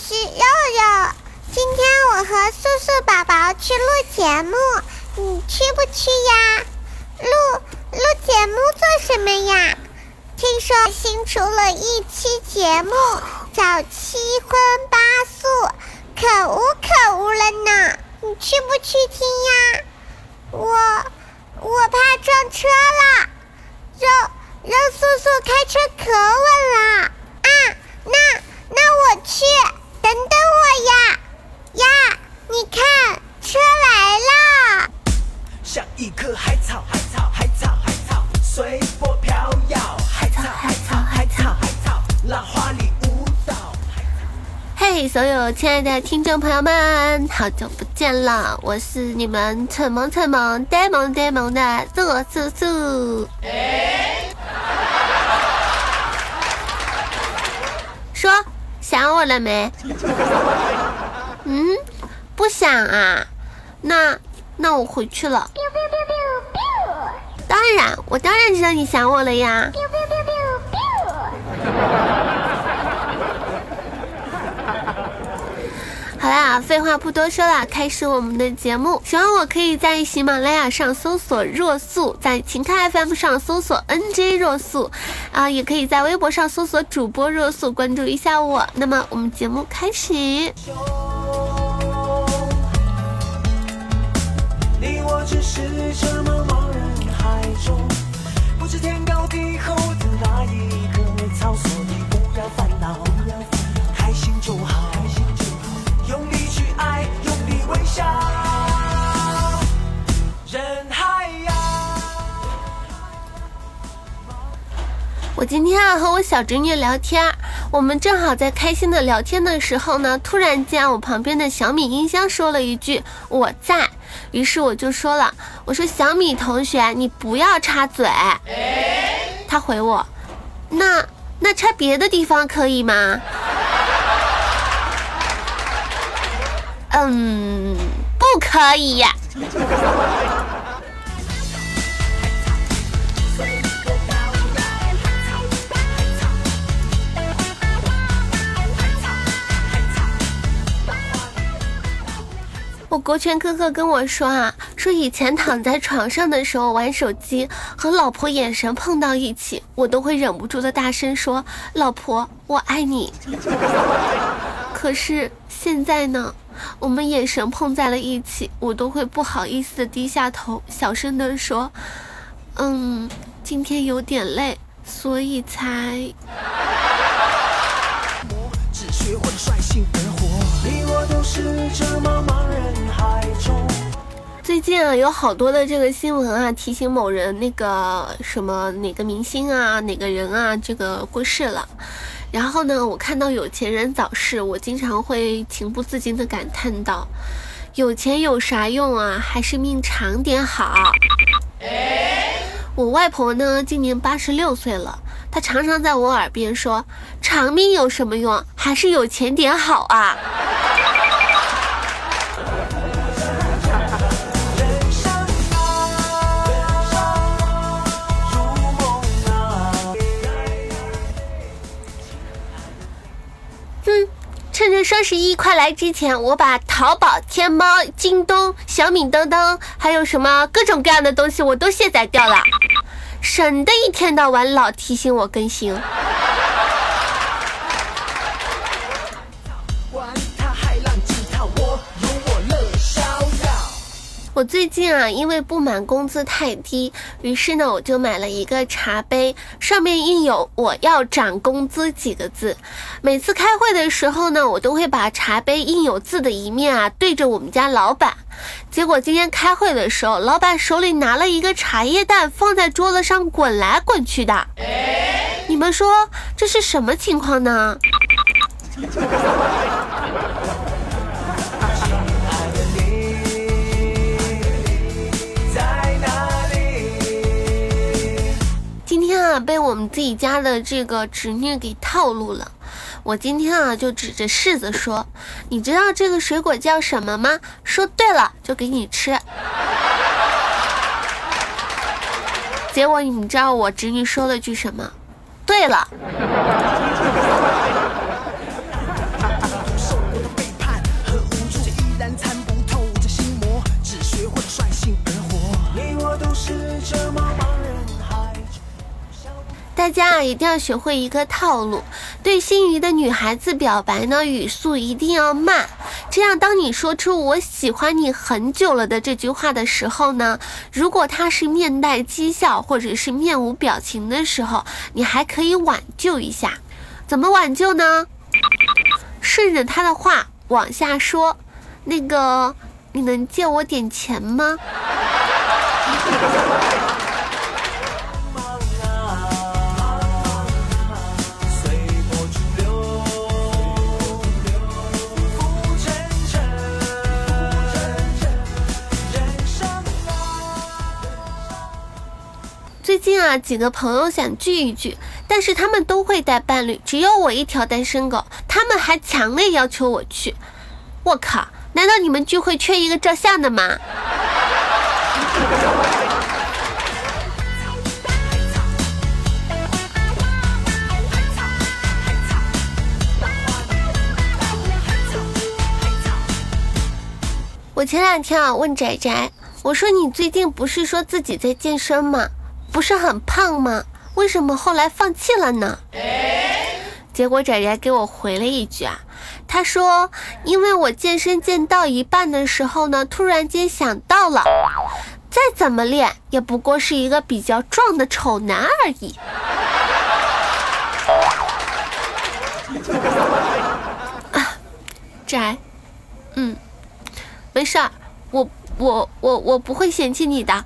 是肉肉。今天我和素素宝宝去录节目，你去不去呀？录录节目做什么呀？听说新出了一期节目，叫《七荤八素》，可恶可恶了呢！你去不去听呀？我我怕撞车了，肉肉素素开车可稳了啊！那那我去，等等我呀呀！你看车来了，像一棵海草，海草，海草，海草，随波飘摇，海草，海草，海草，海草，浪花里舞蹈。嘿，所有亲爱的听众朋友们，好久不见了，我是你们蠢萌蠢萌、呆萌呆萌的乐素素。说想我了没？嗯，不想啊。那那我回去了。当然，我当然知道你想我了呀。好啦，废话不多说了，开始我们的节目。喜欢我可以在喜马拉雅上搜索若素，在情开 FM 上搜索 NJ 若素，啊，也可以在微博上搜索主播若素，关注一下我。那么我们节目开始。你我只是这茫茫人海中，不知天高地厚今天啊和我小侄女聊天，我们正好在开心的聊天的时候呢，突然间我旁边的小米音箱说了一句“我在”，于是我就说了，我说小米同学你不要插嘴。他回我，那那插别的地方可以吗？嗯，不可以。我国权哥哥跟我说啊，说以前躺在床上的时候玩手机，和老婆眼神碰到一起，我都会忍不住的大声说：“老婆，我爱你。”可是现在呢，我们眼神碰在了一起，我都会不好意思的低下头，小声的说：“嗯，今天有点累，所以才……只学会率性而活，你我都是这么。最近啊，有好多的这个新闻啊，提醒某人那个什么哪个明星啊，哪个人啊，这个过世了。然后呢，我看到有钱人早逝，我经常会情不自禁的感叹道：有钱有啥用啊？还是命长点好。我外婆呢，今年八十六岁了，她常常在我耳边说：“长命有什么用？还是有钱点好啊。”趁着双十一快来之前，我把淘宝、天猫、京东、小米等等，还有什么各种各样的东西，我都卸载掉了，省得一天到晚老提醒我更新。我最近啊，因为不满工资太低，于是呢，我就买了一个茶杯，上面印有“我要涨工资”几个字。每次开会的时候呢，我都会把茶杯印有字的一面啊对着我们家老板。结果今天开会的时候，老板手里拿了一个茶叶蛋，放在桌子上滚来滚去的。你们说这是什么情况呢？被我们自己家的这个侄女给套路了。我今天啊，就指着柿子说：“你知道这个水果叫什么吗？”说对了，就给你吃。结果你知道我侄女说了句什么？对了，大家啊，一定要学会一个套路，对心仪的女孩子表白呢，语速一定要慢。这样，当你说出“我喜欢你很久了”的这句话的时候呢，如果他是面带讥笑或者是面无表情的时候，你还可以挽救一下。怎么挽救呢？顺着他的话往下说，那个，你能借我点钱吗？近啊，几个朋友想聚一聚，但是他们都会带伴侣，只有我一条单身狗。他们还强烈要求我去，我靠！难道你们聚会缺一个照相的吗？我前两天啊问仔仔，我说你最近不是说自己在健身吗？不是很胖吗？为什么后来放弃了呢？结果仔仔给我回了一句啊，他说：“因为我健身健到一半的时候呢，突然间想到了，再怎么练也不过是一个比较壮的丑男而已。”啊，仔，嗯，没事儿，我我我我不会嫌弃你的。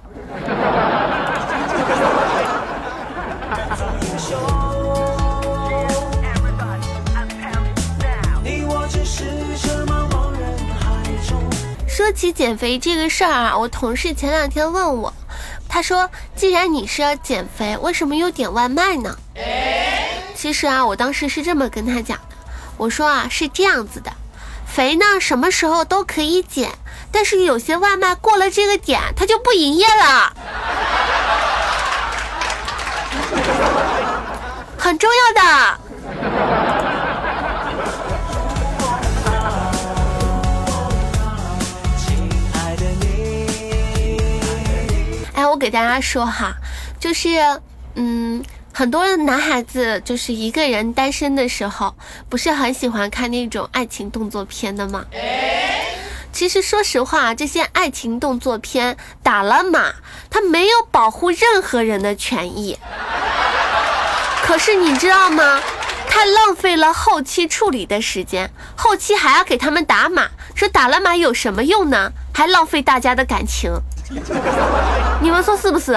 说起减肥这个事儿啊，我同事前两天问我，他说：“既然你是要减肥，为什么又点外卖呢？”其实啊，我当时是这么跟他讲的，我说啊，是这样子的，肥呢什么时候都可以减，但是有些外卖过了这个点，它就不营业了。很重要的。哎，我给大家说哈，就是，嗯，很多男孩子就是一个人单身的时候，不是很喜欢看那种爱情动作片的吗？其实说实话，这些爱情动作片打了码，他没有保护任何人的权益。可是你知道吗？他浪费了后期处理的时间，后期还要给他们打码，说打了码有什么用呢？还浪费大家的感情，你们说是不是？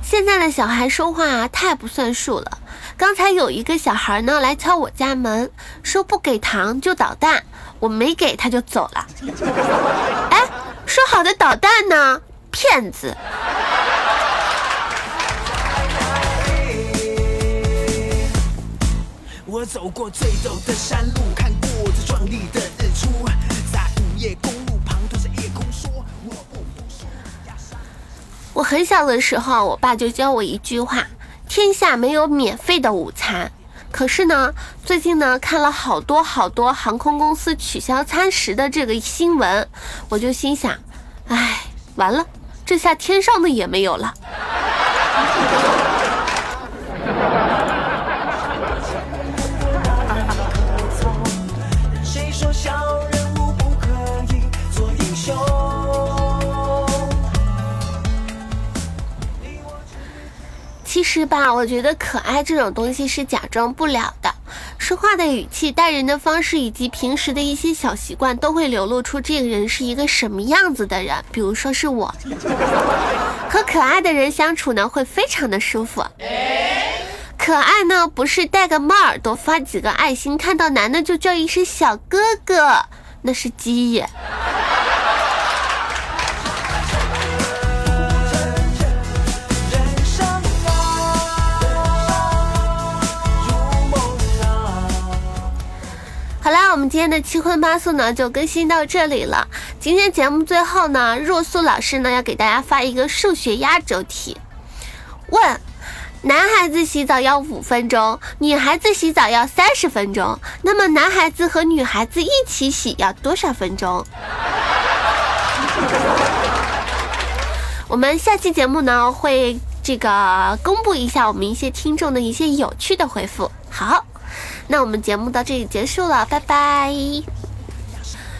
现在的小孩说话太不算数了。刚才有一个小孩呢来敲我家门，说不给糖就捣蛋，我没给他就走了。哎，说好的捣蛋呢？骗子！我走过最陡的山路，看过最壮丽的日出，在午夜公路旁对着夜空说：我不服输。我很小的时候，我爸就教我一句话。天下没有免费的午餐，可是呢，最近呢看了好多好多航空公司取消餐食的这个新闻，我就心想，哎，完了，这下天上的也没有了。是吧，我觉得可爱这种东西是假装不了的。说话的语气、待人的方式，以及平时的一些小习惯，都会流露出这个人是一个什么样子的人。比如说是我，和可爱的人相处呢，会非常的舒服。可爱呢，不是戴个猫耳朵、发几个爱心，看到男的就叫一声小哥哥，那是鸡。今天的七荤八素呢就更新到这里了。今天节目最后呢，若素老师呢要给大家发一个数学压轴题，问男孩子洗澡要五分钟，女孩子洗澡要三十分钟。那么男孩子和女孩子一起洗要多少分钟？我们下期节目呢会这个公布一下我们一些听众的一些有趣的回复。好，那我们节目到这里结束了，拜拜。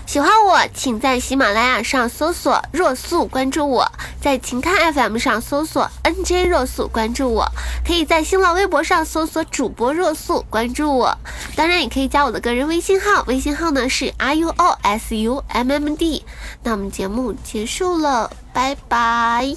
喜欢我，请在喜马拉雅上搜索若素关注我，在情看 FM 上搜索 NJ 若素关注我，可以在新浪微博上搜索主播若素关注我，当然也可以加我的个人微信号，微信号呢是 R U O S U M M D。那我们节目结束了，拜拜。